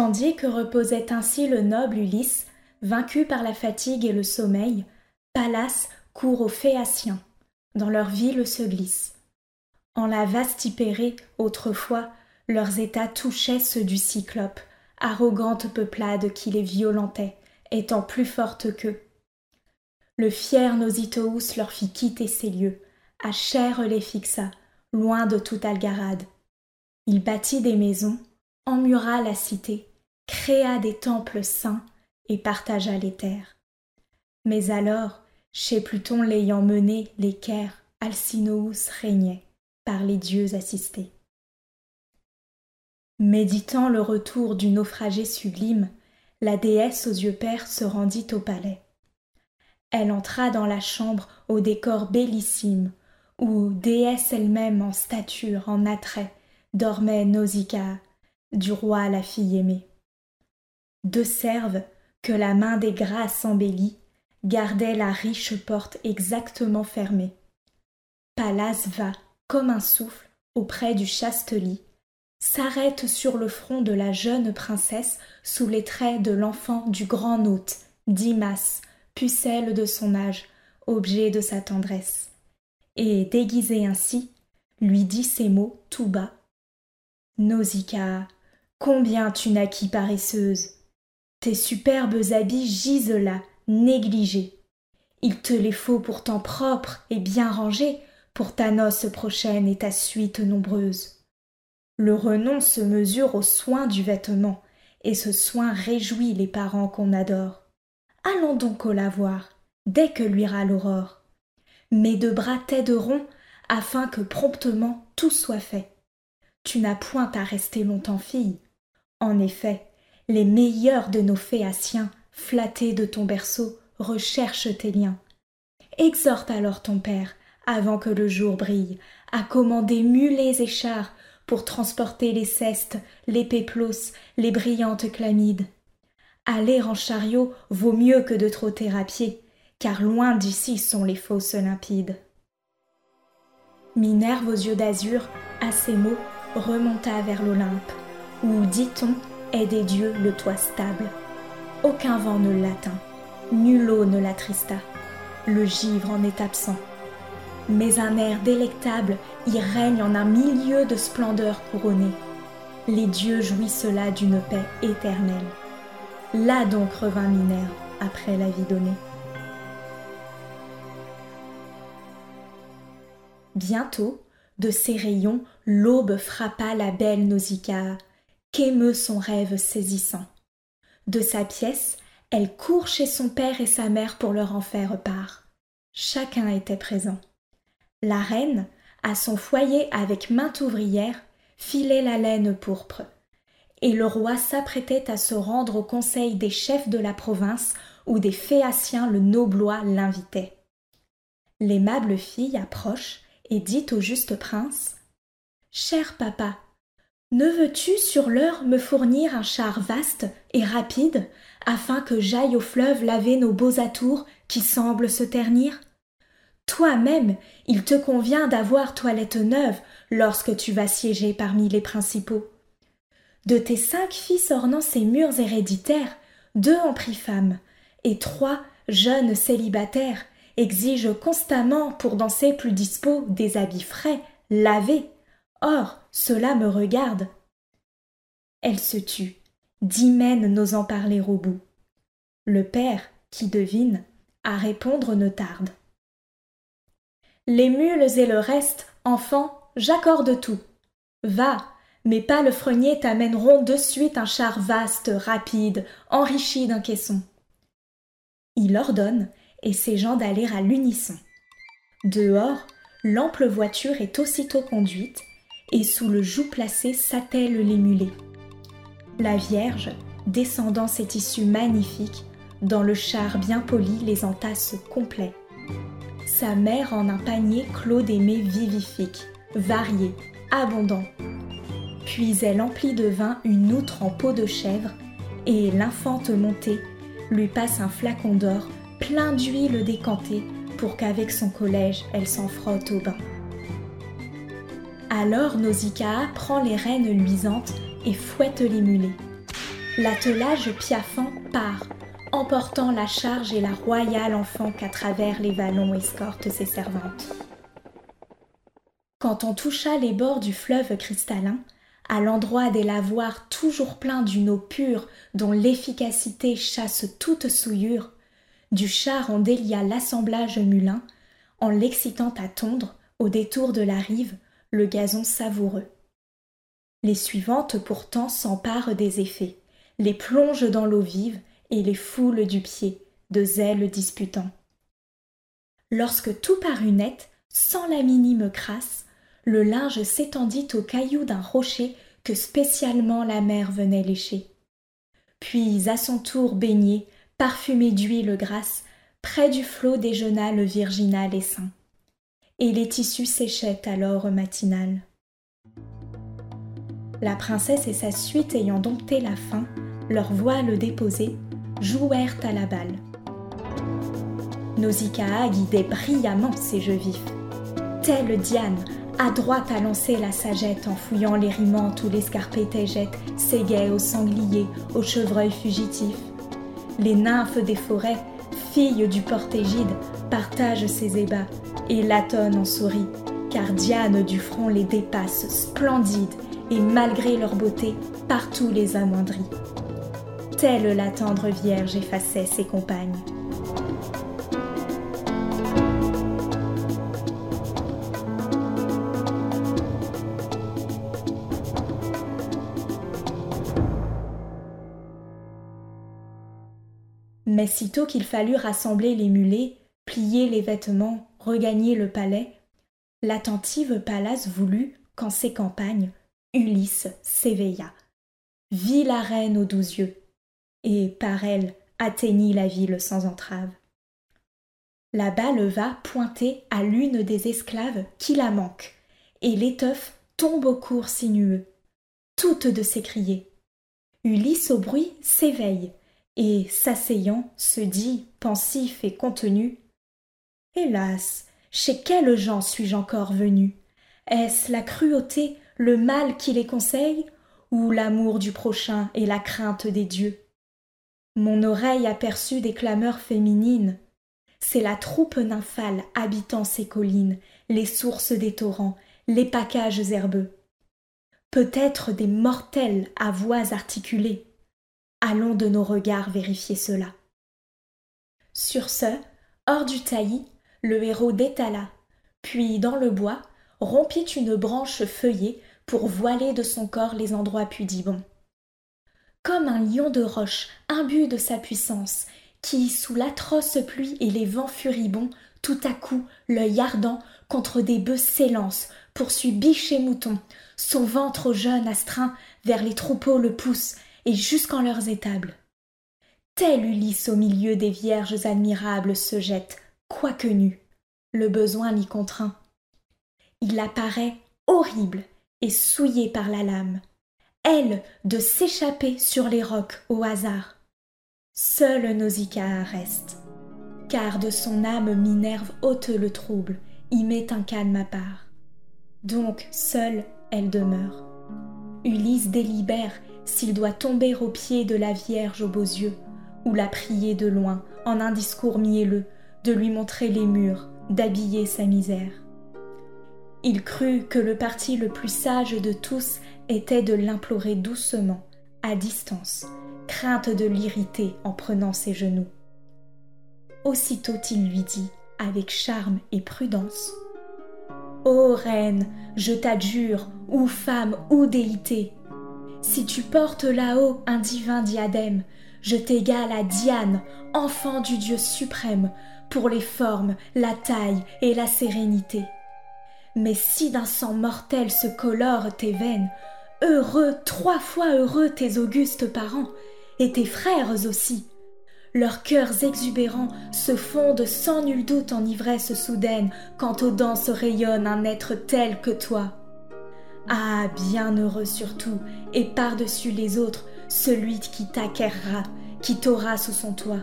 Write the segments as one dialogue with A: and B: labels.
A: Tandis que reposait ainsi le noble Ulysse, vaincu par la fatigue et le sommeil, Pallas court aux Phéaciens. Dans leur ville se glisse. En la vaste Hypérée, autrefois, leurs états touchaient ceux du Cyclope, arrogante peuplade qui les violentait, étant plus forte qu'eux. Le fier Nositous leur fit quitter ces lieux, à chair les fixa, loin de toute Algarade. Il bâtit des maisons, emmura la cité, créa des temples saints et partagea les terres. Mais alors, chez Pluton l'ayant mené, l'équerre, Alcinous régnait, par les dieux assistés. Méditant le retour du naufragé sublime, la déesse aux yeux pères se rendit au palais. Elle entra dans la chambre au décor bellissime, où, déesse elle-même en stature, en attrait, dormait Nausicaa, du roi la fille aimée. Deux serves, que la main des grâces embellit, gardaient la riche porte exactement fermée. Pallas va, comme un souffle, auprès du chaste lit, s'arrête sur le front de la jeune princesse sous les traits de l'enfant du grand hôte, Dimas, pucelle de son âge, objet de sa tendresse. Et, déguisé ainsi, lui dit ces mots tout bas. Nausicaa, combien tu naquis paresseuse Tes superbes habits gisent là, négligés. Il te les faut pourtant propres et bien rangés pour ta noce prochaine et ta suite nombreuse. Le renom se mesure au soin du vêtement, et ce soin réjouit les parents qu'on adore. Allons donc au lavoir, dès que luira l'aurore. Mes deux bras t'aideront afin que promptement tout soit fait. Tu n'as point à rester longtemps fille. En effet, les meilleurs de nos Phéaciens, flattés de ton berceau, recherchent tes liens. Exhorte alors ton père, avant que le jour brille, à commander mulets et chars pour transporter les cestes, les péplos, les brillantes clamides. Aller en chariot vaut mieux que de trotter à pied, car loin d'ici sont les fosses limpides. Minerve aux yeux d'azur, à ces mots, remonta vers l'Olympe, où, dit-on, est des dieux le toit stable. Aucun vent ne l'atteint, nulle eau ne l'attrista, le givre en est absent mais un air délectable y règne en un milieu de splendeur couronnée. Les dieux jouissent là d'une paix éternelle. Là donc revint Minerve après la vie donnée. Bientôt, de ses rayons, l'aube frappa la belle Nausicaa, qu'émeut son rêve saisissant. De sa pièce, elle court chez son père et sa mère pour leur en faire part. Chacun était présent. La reine, à son foyer avec mainte ouvrière, filait la laine pourpre. Et le roi s'apprêtait à se rendre au conseil des chefs de la province où des Phéaciens le noblois l'invitaient. L'aimable fille approche et dit au juste prince Cher papa, ne veux-tu sur l'heure me fournir un char vaste et rapide afin que j'aille au fleuve laver nos beaux atours qui semblent se ternir? Toi-même, il te convient d'avoir toilette neuve lorsque tu vas siéger parmi les principaux. De tes cinq fils ornant ces murs héréditaires, deux ont pris femme, et trois, jeunes célibataires, exigent constamment pour danser plus dispo des habits frais, lavés. Or, cela me regarde. Elle se tut, d'hymen n'osant parler au bout. Le père, qui devine, à répondre ne tarde. Les mules et le reste, enfant, j'accorde tout. Va, mes palefreniers t'amèneront de suite un char vaste, rapide, enrichi d'un caisson. Il ordonne, et ses gens d'aller à l'unisson. Dehors, l'ample voiture est aussitôt conduite, et sous le joug placé s'attellent les mulets. La Vierge, descendant ses tissus magnifiques, dans le char bien poli les entasse complets sa mère en un panier clos des mets vivifiques, variés, abondants. Puis elle emplit de vin une outre en peau de chèvre, et l'infante montée lui passe un flacon d'or plein d'huile décantée pour qu'avec son collège elle s'en frotte au bain. Alors Nausicaa prend les rênes luisantes et fouette les mulets. l'attelage piaffant part, emportant la charge et la royale enfant qu'à travers les vallons escortent ses servantes. Quand on toucha les bords du fleuve cristallin, à l'endroit des lavoirs toujours pleins d'une eau pure dont l'efficacité chasse toute souillure, du char on délia l'assemblage mulin, en l'excitant à tondre, au détour de la rive, le gazon savoureux. Les suivantes pourtant s'emparent des effets, les plongent dans l'eau vive et les foulent du pied, de zèle disputant. Lorsque tout parut net, sans la minime crasse, le linge s'étendit au caillou d'un rocher que spécialement la mer venait lécher. Puis, à son tour baigné, parfumé d'huile grasse, près du flot déjeuna le virginal essaim. Et les tissus séchaient alors matinal. La princesse et sa suite ayant dompté la faim, leurs voiles déposés, jouèrent à la balle. Nausicaa guidait brillamment ses jeux vifs. Telle Diane, adroite à lancer la sagette en fouillant les rimantes où l'escarpé jette, séguait aux sangliers, aux chevreuils fugitifs. Les nymphes des forêts, filles du portégide, partagent ses ébats et latonnent en souris, car Diane du front les dépasse, splendides, et malgré leur beauté, partout les amoindrit. Telle la tendre Vierge effaçait ses compagnes. Mais sitôt qu'il fallut rassembler les mulets, plier les vêtements, regagner le palais, l'attentive Pallas voulut qu'en ses campagnes, Ulysse s'éveilla, vit la reine aux douze yeux, et par elle atteignit la ville sans entrave. La balle va pointer à l'une des esclaves qui la manque, et l'étoffe tombe au cours sinueux. Toutes de s'écrier. Ulysse au bruit s'éveille, et s'asseyant se dit, pensif et contenu Hélas, chez quels gens suis-je encore venu? Est-ce la cruauté, le mal qui les conseille, ou l'amour du prochain et la crainte des dieux? Mon oreille aperçut des clameurs féminines. C'est la troupe nymphale habitant ces collines, les sources des torrents, les pacages herbeux. Peut-être des mortels à voix articulées Allons de nos regards vérifier cela. Sur ce, hors du taillis, le héros détala, puis dans le bois, rompit une branche feuillée pour voiler de son corps les endroits pudibonds. Comme un lion de roche imbu de sa puissance, qui, sous l'atroce pluie et les vents furibonds, tout à coup, l'œil ardent, contre des bœufs s'élance, poursuit biche et mouton, son ventre jeune astreint vers les troupeaux le pousse, et jusqu'en leurs étables. Tel Ulysse au milieu des vierges admirables se jette, quoique nu, le besoin l'y contraint. Il apparaît horrible et souillé par la lame, elle de s'échapper sur les rocs au hasard. Seule Nausicaa reste, car de son âme Minerve ôte le trouble, y met un calme à part. Donc seule elle demeure. Ulysse délibère s'il doit tomber aux pieds de la Vierge aux beaux yeux, ou la prier de loin, en un discours mielleux, de lui montrer les murs, d'habiller sa misère. Il crut que le parti le plus sage de tous était de l'implorer doucement, à distance, crainte de l'irriter en prenant ses genoux. Aussitôt il lui dit, avec charme et prudence, Ô reine, je t'adjure, ou femme ou déité, si tu portes là-haut un divin diadème, je t'égale à Diane, enfant du Dieu suprême, pour les formes, la taille et la sérénité. Mais si d'un sang mortel se colorent tes veines, heureux, trois fois heureux tes augustes parents, et tes frères aussi. Leurs cœurs exubérants se fondent sans nul doute en ivresse soudaine quand aux dents se rayonne un être tel que toi. Ah, bienheureux surtout, et par-dessus les autres, celui qui t'acquérera, qui t'aura sous son toit.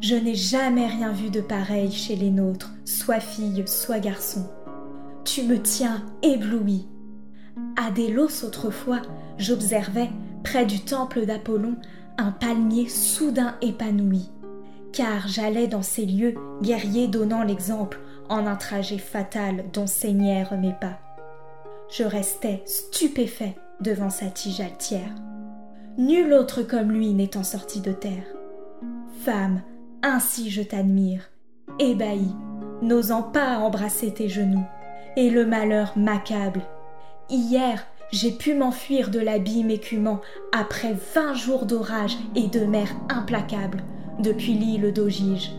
A: Je n'ai jamais rien vu de pareil chez les nôtres, soit fille, soit garçon. Tu me tiens ébloui. À Délos autrefois, j'observais, près du temple d'Apollon, un palmier soudain épanoui, car j'allais dans ces lieux, guerrier donnant l'exemple, en un trajet fatal dont saignèrent mes pas. Je restais stupéfait devant sa tige altière. Nul autre comme lui n'étant sorti de terre. Femme, ainsi je t'admire, ébahi, n'osant pas embrasser tes genoux, et le malheur m'accable. Hier, j'ai pu m'enfuir de l'abîme écumant après vingt jours d'orage et de mer implacable depuis l'île d'Ogige.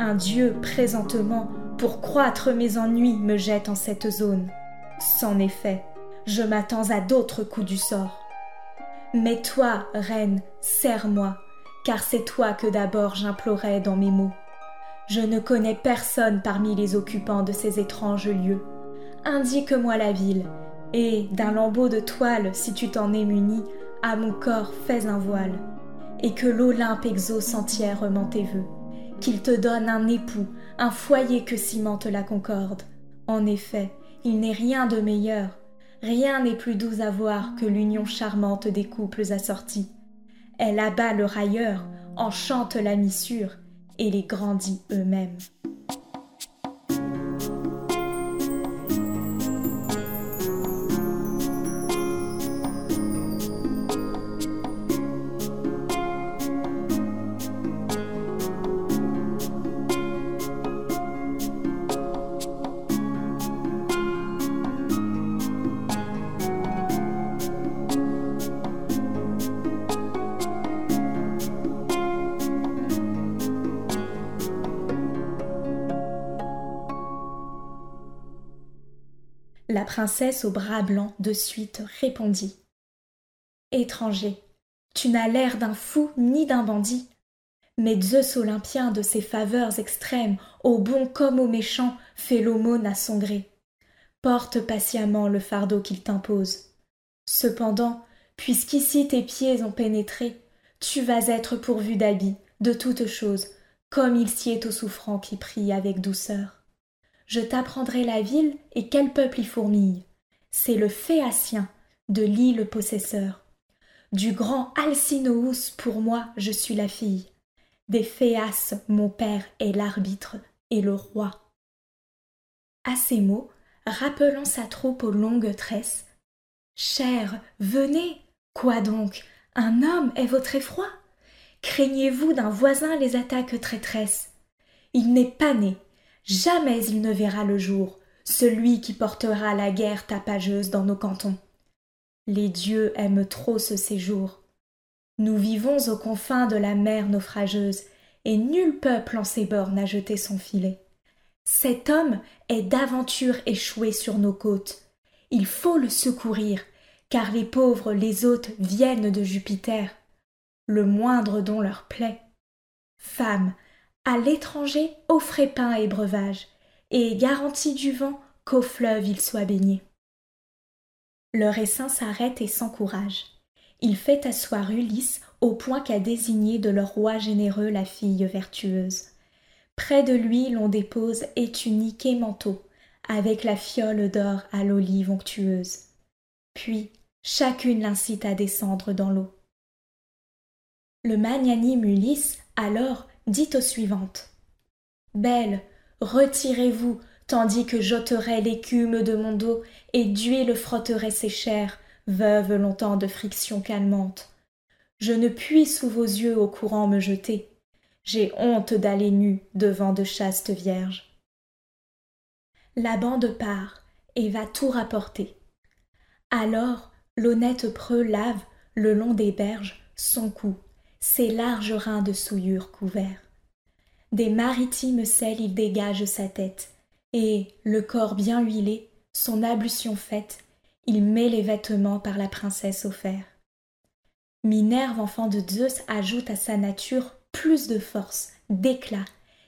A: Un dieu présentement, pour croître mes ennuis, me jette en cette zone. C'en effet, je m'attends à d'autres coups du sort. Mais toi, reine, serre-moi, car c'est toi que d'abord j'implorais dans mes mots. Je ne connais personne parmi les occupants de ces étranges lieux. Indique-moi la ville, et d'un lambeau de toile, si tu t'en es muni, à mon corps fais un voile, et que l'Olympe exauce entièrement tes vœux, qu'il te donne un époux, un foyer que cimente la concorde. En effet, il n'est rien de meilleur, rien n'est plus doux à voir que l'union charmante des couples assortis. Elle abat le railleur, enchante la missure, et les grandit eux-mêmes. La princesse au bras blanc de suite répondit. Étranger, tu n'as l'air d'un fou ni d'un bandit. Mais Zeus olympien de ses faveurs extrêmes, au bon comme au méchant, fait l'aumône à son gré. Porte patiemment le fardeau qu'il t'impose. Cependant, puisqu'ici tes pieds ont pénétré, tu vas être pourvu d'habits, de toutes choses, comme il s'y est au souffrant qui prie avec douceur je t'apprendrai la ville et quel peuple y fourmille. C'est le Phéacien, de l'île possesseur. Du grand Alcinous, pour moi, je suis la fille. Des Phéas, mon père est l'arbitre et le roi. À ces mots, rappelant sa troupe aux longues tresses, Cher, venez. Quoi donc? Un homme est votre effroi? Craignez-vous d'un voisin les attaques traîtresses Il n'est pas né, Jamais il ne verra le jour, celui qui portera la guerre tapageuse dans nos cantons. Les dieux aiment trop ce séjour. Nous vivons aux confins de la mer naufrageuse, et nul peuple en ces bords n'a jeté son filet. Cet homme est d'aventure échoué sur nos côtes. Il faut le secourir, car les pauvres, les hôtes viennent de Jupiter. Le moindre don leur plaît. Femme, à l'étranger offrez pain et breuvage, et garantie du vent qu'au fleuve il soit baigné. Le essaim s'arrête et s'encourage. Il fait asseoir Ulysse au point qu'a désigné de leur roi généreux la fille vertueuse. Près de lui l'on dépose étunique et manteau, avec la fiole d'or à l'olive onctueuse. Puis chacune l'incite à descendre dans l'eau. Le magnanime Ulysse, alors, dit aux suivantes Belle, retirez-vous, tandis que j'ôterai l'écume de mon dos et d'huile frotterai ses chairs, veuve longtemps de friction calmante. Je ne puis sous vos yeux au courant me jeter. J'ai honte d'aller nue devant de chastes vierges. La bande part et va tout rapporter. Alors l'honnête preux lave, le long des berges, son cou ses larges reins de souillure couverts. Des maritimes sels il dégage sa tête, et, le corps bien huilé, son ablution faite, il met les vêtements par la princesse offerts. Minerve, enfant de Zeus, ajoute à sa nature plus de force, d'éclat,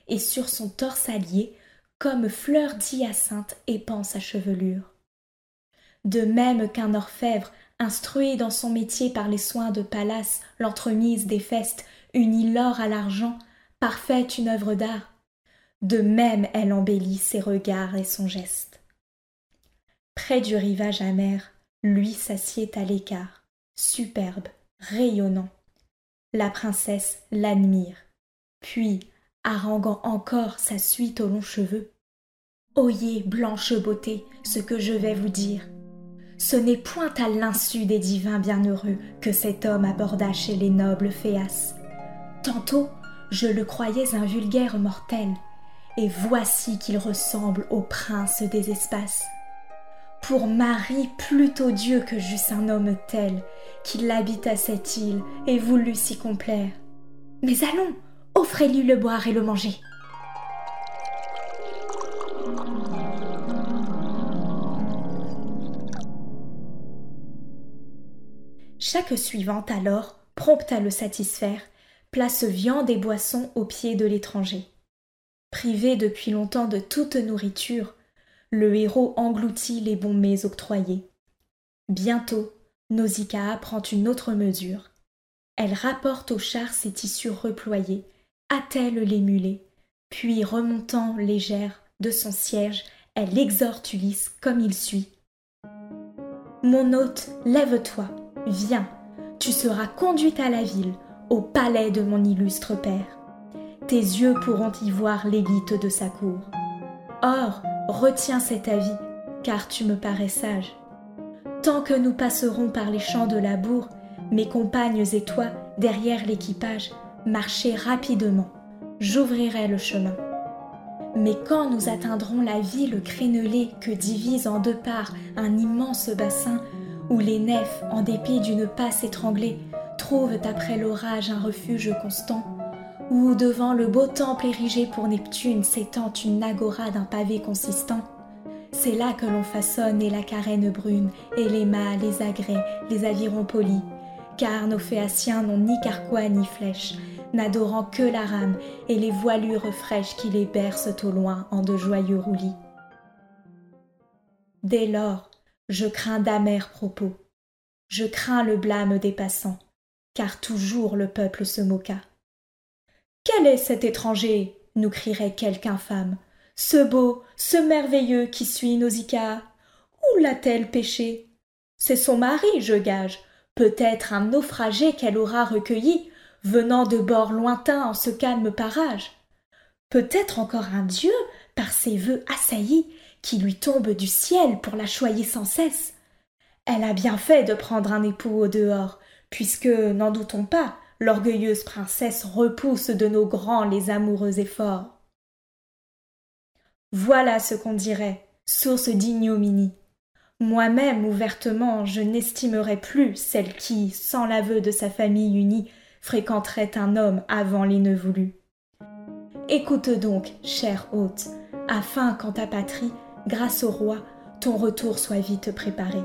A: et sur son torse allié, comme fleur d'hyacinthe épand sa chevelure. De même qu'un orfèvre instruit dans son métier par les soins de Pallas, l'entremise des festes, unit l'or à l'argent, parfaite une œuvre d'art. De même elle embellit ses regards et son geste. Près du rivage amer, lui s'assied à l'écart, superbe, rayonnant. La princesse l'admire, puis, haranguant encore sa suite aux longs cheveux, Oyez, blanche beauté, ce que je vais vous dire. Ce n'est point à l'insu des divins bienheureux que cet homme aborda chez les nobles Féas. Tantôt, je le croyais un vulgaire mortel, et voici qu'il ressemble au prince des espaces. Pour mari, plutôt Dieu que j'eusse un homme tel, qu'il habite à cette île et voulu s'y complaire. Mais allons, offrez-lui le boire et le manger. Chaque suivante alors, prompte à le satisfaire, place viande et boisson aux pieds de l'étranger. Privé depuis longtemps de toute nourriture, le héros engloutit les bons mets octroyés. Bientôt, Nausicaa prend une autre mesure. Elle rapporte au char ses tissus reployés, attelle les mulets, puis remontant légère de son siège, elle exhorte Ulysse comme il suit. Mon hôte, lève-toi, viens, tu seras conduite à la ville, au palais de mon illustre père tes yeux pourront y voir l'élite de sa cour. Or, retiens cet avis, car tu me parais sage. Tant que nous passerons par les champs de labour, mes compagnes et toi, derrière l'équipage, marchez rapidement, j'ouvrirai le chemin. Mais quand nous atteindrons la ville crénelée que divise en deux parts un immense bassin, où les nefs, en dépit d'une passe étranglée, trouvent après l'orage un refuge constant, où devant le beau temple érigé pour Neptune s'étend une agora d'un pavé consistant. C'est là que l'on façonne et la carène brune, et les mâts, les agrès, les avirons polis, car nos Phéaciens n'ont ni carquois ni flèches, n'adorant que la rame et les voilures fraîches qui les bercent au loin en de joyeux roulis. Dès lors, je crains d'amers propos. Je crains le blâme des passants, car toujours le peuple se moqua. Quel est cet étranger? nous crierait quelque infâme. Ce beau, ce merveilleux qui suit Nausicaa. Où l'a-t-elle péché C'est son mari, je gage, peut-être un naufragé qu'elle aura recueilli, venant de bords lointains en ce calme parage. Peut-être encore un dieu, par ses vœux assaillis, qui lui tombe du ciel pour la choyer sans cesse. Elle a bien fait de prendre un époux au dehors, puisque, n'en doutons pas, l'orgueilleuse princesse repousse de nos grands les amoureux efforts. Voilà ce qu'on dirait, source d'ignominie. Moi-même, ouvertement, je n'estimerais plus celle qui, sans l'aveu de sa famille unie, fréquenterait un homme avant les nœuds voulus. Écoute donc, cher hôte, afin qu'en ta patrie, grâce au roi, ton retour soit vite préparé.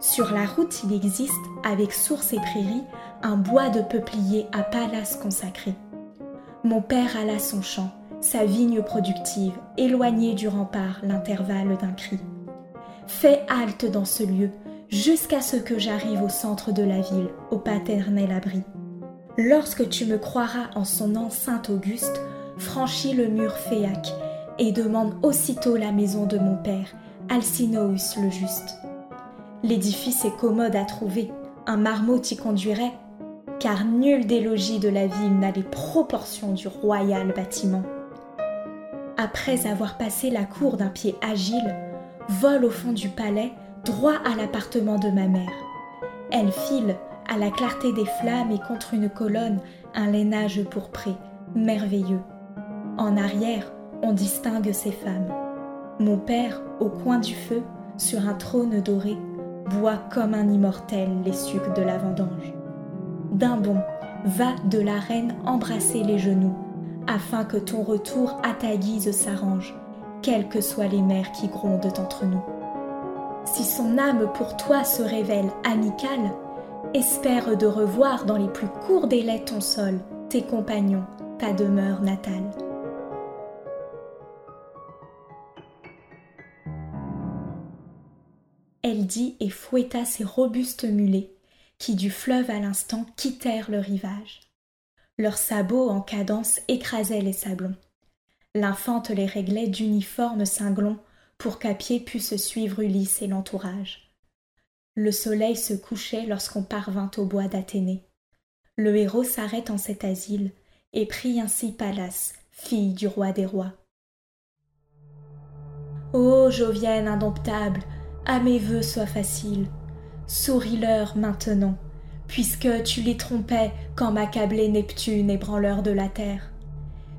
A: Sur la route, il existe, avec sources et prairies, un bois de peupliers à palace consacré. Mon père alla son champ, sa vigne productive, éloignée du rempart l'intervalle d'un cri. Fais halte dans ce lieu, jusqu'à ce que j'arrive au centre de la ville, au paternel abri. Lorsque tu me croiras en son Saint Auguste, franchis le mur féaque et demande aussitôt la maison de mon père, Alcinoüs le Juste. L'édifice est commode à trouver, un marmot t'y conduirait, car nul des logis de la ville n'a les proportions du royal bâtiment. Après avoir passé la cour d'un pied agile, vole au fond du palais, droit à l'appartement de ma mère. Elle file, à la clarté des flammes et contre une colonne, un lainage pourpré, merveilleux. En arrière, on distingue ses femmes. Mon père, au coin du feu, sur un trône doré, bois comme un immortel les sucs de la vendange. D'un bond, va de la reine embrasser les genoux, afin que ton retour à ta guise s'arrange, quelles que soient les mers qui grondent entre nous. Si son âme pour toi se révèle amicale, espère de revoir dans les plus courts délais ton sol, tes compagnons, ta demeure natale. Dit et fouetta ses robustes mulets, qui du fleuve à l'instant quittèrent le rivage. Leurs sabots en cadence écrasaient les sablons. L'infante les réglait d'uniformes cinglons pour qu'à pied pussent suivre Ulysse et l'entourage. Le soleil se couchait lorsqu'on parvint au bois d'Athénée. Le héros s'arrête en cet asile et prie ainsi Pallas, fille du roi des rois. Ô Jovienne indomptable, à mes vœux sois facile, souris-leur maintenant, puisque tu les trompais quand m'accablait Neptune, ébranleur de la terre.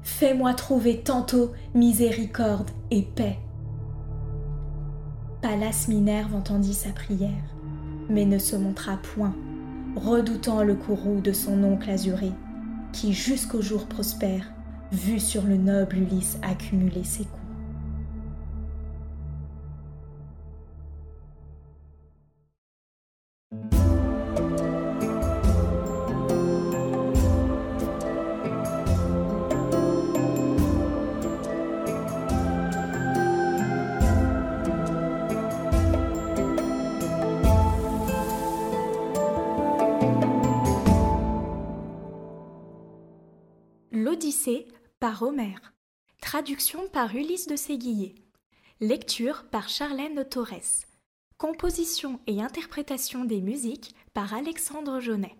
A: Fais-moi trouver tantôt miséricorde et paix. Pallas Minerve entendit sa prière, mais ne se montra point, redoutant le courroux de son oncle azuré, qui jusqu'au jour prospère, vu sur le noble Ulysse accumuler ses coups. Par. Traduction par Ulysse de Séguier. Lecture par Charlène Torres. Composition et interprétation des musiques par Alexandre Jaunet.